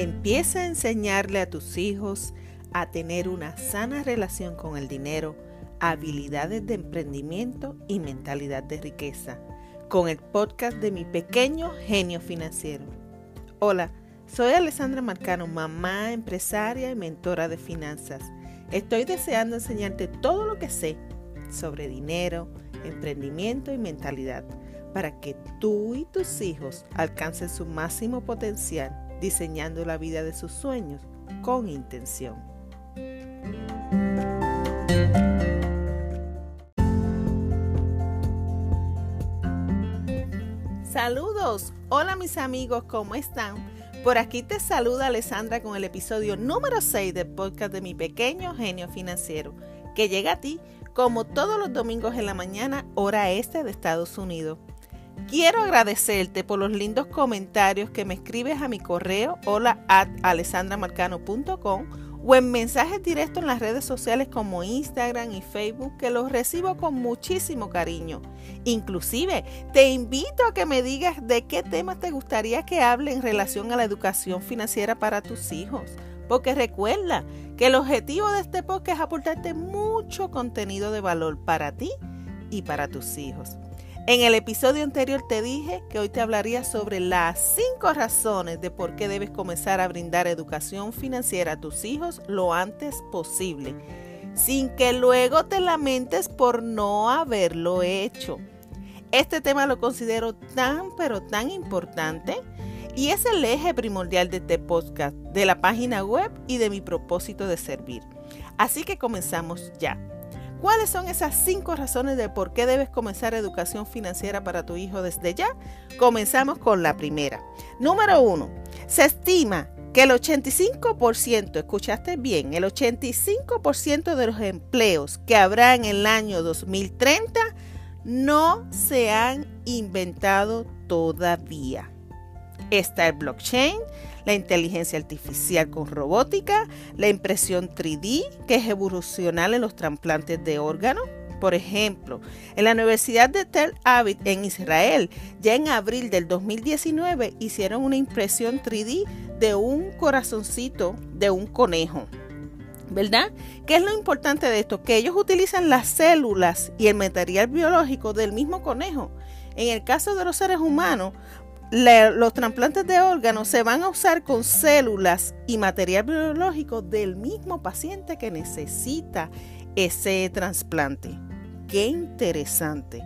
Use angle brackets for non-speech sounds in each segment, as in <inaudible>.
Empieza a enseñarle a tus hijos a tener una sana relación con el dinero, habilidades de emprendimiento y mentalidad de riqueza, con el podcast de mi pequeño genio financiero. Hola, soy Alessandra Marcano, mamá, empresaria y mentora de finanzas. Estoy deseando enseñarte todo lo que sé sobre dinero, emprendimiento y mentalidad para que tú y tus hijos alcancen su máximo potencial diseñando la vida de sus sueños con intención. Saludos, hola mis amigos, ¿cómo están? Por aquí te saluda Alessandra con el episodio número 6 del podcast de mi pequeño genio financiero, que llega a ti como todos los domingos en la mañana, hora este de Estados Unidos. Quiero agradecerte por los lindos comentarios que me escribes a mi correo hola at o en mensajes directos en las redes sociales como Instagram y Facebook que los recibo con muchísimo cariño. Inclusive te invito a que me digas de qué temas te gustaría que hable en relación a la educación financiera para tus hijos. Porque recuerda que el objetivo de este podcast es aportarte mucho contenido de valor para ti y para tus hijos. En el episodio anterior te dije que hoy te hablaría sobre las cinco razones de por qué debes comenzar a brindar educación financiera a tus hijos lo antes posible, sin que luego te lamentes por no haberlo hecho. Este tema lo considero tan pero tan importante y es el eje primordial de este podcast, de la página web y de mi propósito de servir. Así que comenzamos ya. ¿Cuáles son esas cinco razones de por qué debes comenzar educación financiera para tu hijo desde ya? Comenzamos con la primera. Número uno, se estima que el 85%, escuchaste bien, el 85% de los empleos que habrá en el año 2030 no se han inventado todavía. Está el blockchain, la inteligencia artificial con robótica, la impresión 3D, que es evolucional en los trasplantes de órganos. Por ejemplo, en la Universidad de Tel Aviv en Israel, ya en abril del 2019 hicieron una impresión 3D de un corazoncito de un conejo. ¿Verdad? ¿Qué es lo importante de esto? Que ellos utilizan las células y el material biológico del mismo conejo. En el caso de los seres humanos, los trasplantes de órganos se van a usar con células y material biológico del mismo paciente que necesita ese trasplante. Qué interesante.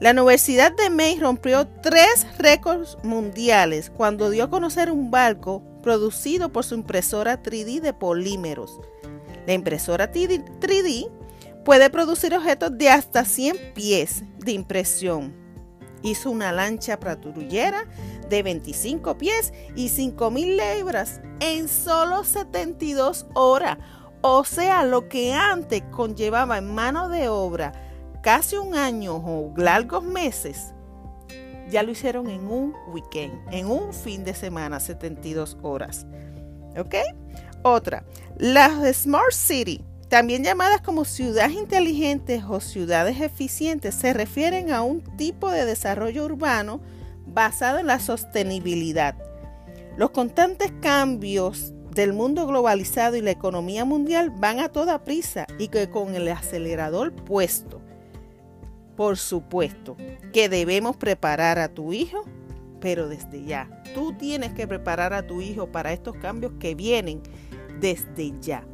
La Universidad de Maine rompió tres récords mundiales cuando dio a conocer un barco producido por su impresora 3D de polímeros. La impresora 3D puede producir objetos de hasta 100 pies de impresión hizo una lancha patrullera de 25 pies y 5.000 libras en solo 72 horas. O sea, lo que antes conllevaba en mano de obra casi un año o largos meses, ya lo hicieron en un weekend, en un fin de semana, 72 horas. ¿Ok? Otra, las Smart City también llamadas como ciudades inteligentes o ciudades eficientes, se refieren a un tipo de desarrollo urbano basado en la sostenibilidad. Los constantes cambios del mundo globalizado y la economía mundial van a toda prisa y que con el acelerador puesto. Por supuesto que debemos preparar a tu hijo, pero desde ya. Tú tienes que preparar a tu hijo para estos cambios que vienen desde ya.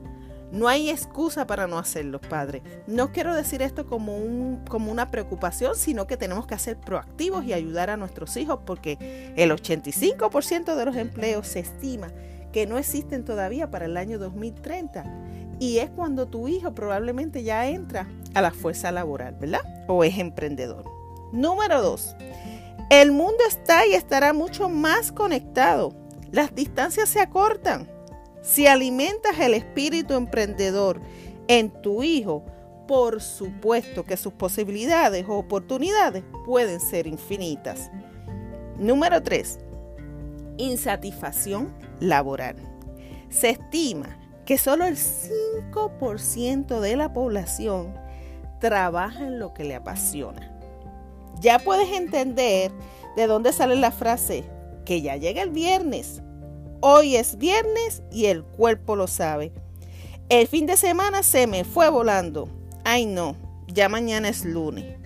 No hay excusa para no hacerlo, padre. No quiero decir esto como, un, como una preocupación, sino que tenemos que ser proactivos y ayudar a nuestros hijos porque el 85% de los empleos se estima que no existen todavía para el año 2030. Y es cuando tu hijo probablemente ya entra a la fuerza laboral, ¿verdad? O es emprendedor. Número dos, el mundo está y estará mucho más conectado. Las distancias se acortan. Si alimentas el espíritu emprendedor en tu hijo, por supuesto que sus posibilidades o oportunidades pueden ser infinitas. Número 3. Insatisfacción laboral. Se estima que solo el 5% de la población trabaja en lo que le apasiona. Ya puedes entender de dónde sale la frase que ya llega el viernes Hoy es viernes y el cuerpo lo sabe. El fin de semana se me fue volando. Ay no, ya mañana es lunes.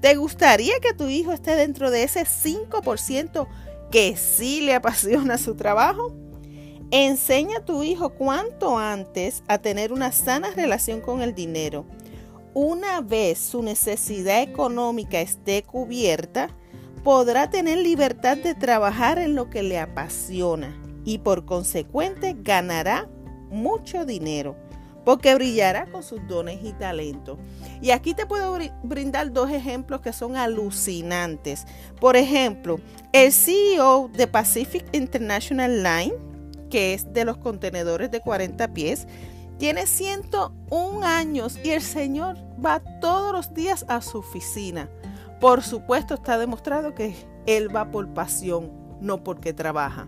¿Te gustaría que tu hijo esté dentro de ese 5% que sí le apasiona su trabajo? Enseña a tu hijo cuanto antes a tener una sana relación con el dinero. Una vez su necesidad económica esté cubierta, podrá tener libertad de trabajar en lo que le apasiona y por consecuente ganará mucho dinero porque brillará con sus dones y talentos. Y aquí te puedo brindar dos ejemplos que son alucinantes. Por ejemplo, el CEO de Pacific International Line, que es de los contenedores de 40 pies, tiene 101 años y el señor va todos los días a su oficina. Por supuesto está demostrado que él va por pasión, no porque trabaja.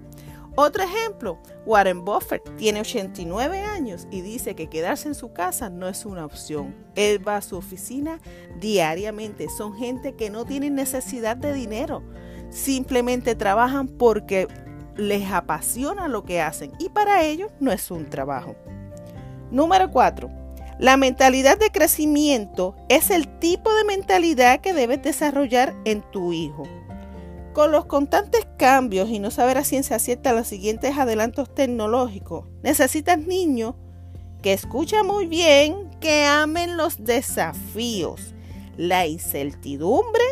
Otro ejemplo, Warren Buffett tiene 89 años y dice que quedarse en su casa no es una opción. Él va a su oficina diariamente. Son gente que no tienen necesidad de dinero. Simplemente trabajan porque les apasiona lo que hacen y para ellos no es un trabajo. Número 4. La mentalidad de crecimiento es el tipo de mentalidad que debes desarrollar en tu hijo. Con los constantes cambios y no saber a ciencia cierta los siguientes adelantos tecnológicos, necesitas niños que escuchen muy bien, que amen los desafíos, la incertidumbre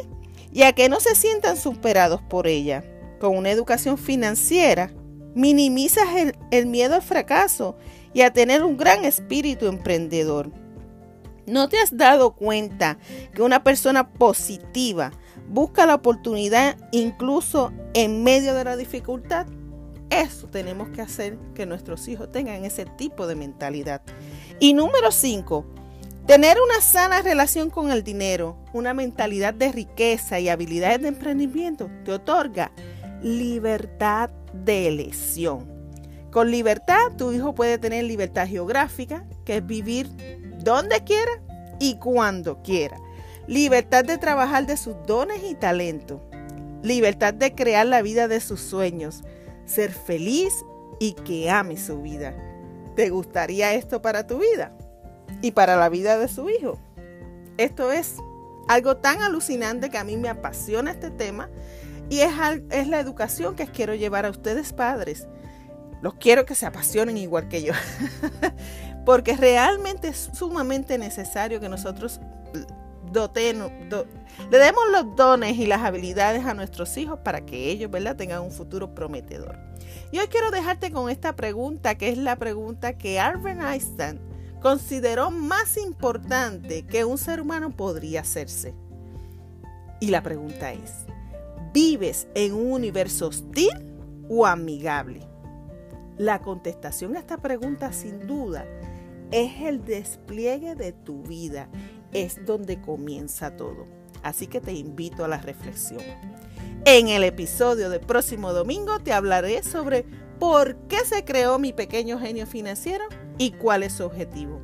y a que no se sientan superados por ella. Con una educación financiera, minimizas el, el miedo al fracaso y a tener un gran espíritu emprendedor. ¿No te has dado cuenta que una persona positiva busca la oportunidad incluso en medio de la dificultad. Eso tenemos que hacer que nuestros hijos tengan ese tipo de mentalidad. Y número 5, tener una sana relación con el dinero, una mentalidad de riqueza y habilidades de emprendimiento te otorga libertad de elección. Con libertad, tu hijo puede tener libertad geográfica, que es vivir donde quiera y cuando quiera libertad de trabajar de sus dones y talentos, libertad de crear la vida de sus sueños, ser feliz y que ame su vida. ¿Te gustaría esto para tu vida y para la vida de su hijo? Esto es algo tan alucinante que a mí me apasiona este tema y es, es la educación que quiero llevar a ustedes padres. Los quiero que se apasionen igual que yo. <laughs> Porque realmente es sumamente necesario que nosotros le demos los dones y las habilidades a nuestros hijos para que ellos ¿verdad? tengan un futuro prometedor. Y hoy quiero dejarte con esta pregunta, que es la pregunta que Albert Einstein consideró más importante que un ser humano podría hacerse. Y la pregunta es, ¿vives en un universo hostil o amigable? La contestación a esta pregunta sin duda es el despliegue de tu vida es donde comienza todo. Así que te invito a la reflexión. En el episodio del próximo domingo te hablaré sobre por qué se creó mi pequeño genio financiero y cuál es su objetivo.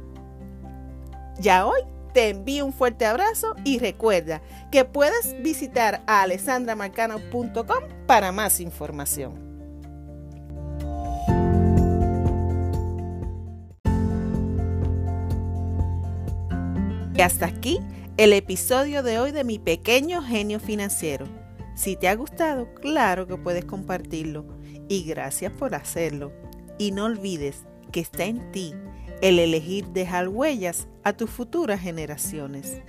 Ya hoy te envío un fuerte abrazo y recuerda que puedes visitar a alessandramarcano.com para más información. Y hasta aquí el episodio de hoy de mi pequeño genio financiero. Si te ha gustado, claro que puedes compartirlo. Y gracias por hacerlo. Y no olvides que está en ti el elegir dejar huellas a tus futuras generaciones.